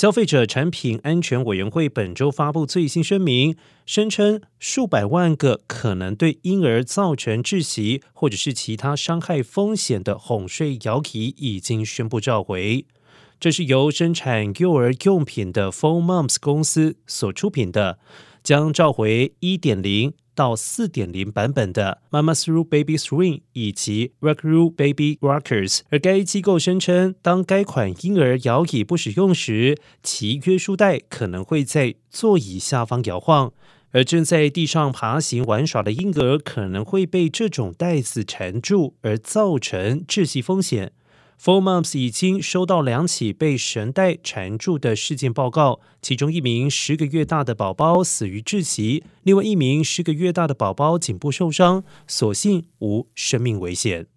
消费者产品安全委员会本周发布最新声明，声称数百万个可能对婴儿造成窒息或者是其他伤害风险的哄睡摇椅已经宣布召回。这是由生产幼儿用品的 Four Moms 公司所出品的，将召回一点零。到四点零版本的 Mama's Roo Baby Swing 以及 Rockaroo Baby Rockers，而该机构声称，当该款婴儿摇椅不使用时，其约束带可能会在座椅下方摇晃，而正在地上爬行玩耍的婴儿可能会被这种带子缠住，而造成窒息风险。Four Moms 已经收到两起被绳带缠住的事件报告，其中一名十个月大的宝宝死于窒息，另外一名十个月大的宝宝颈部受伤，所幸无生命危险。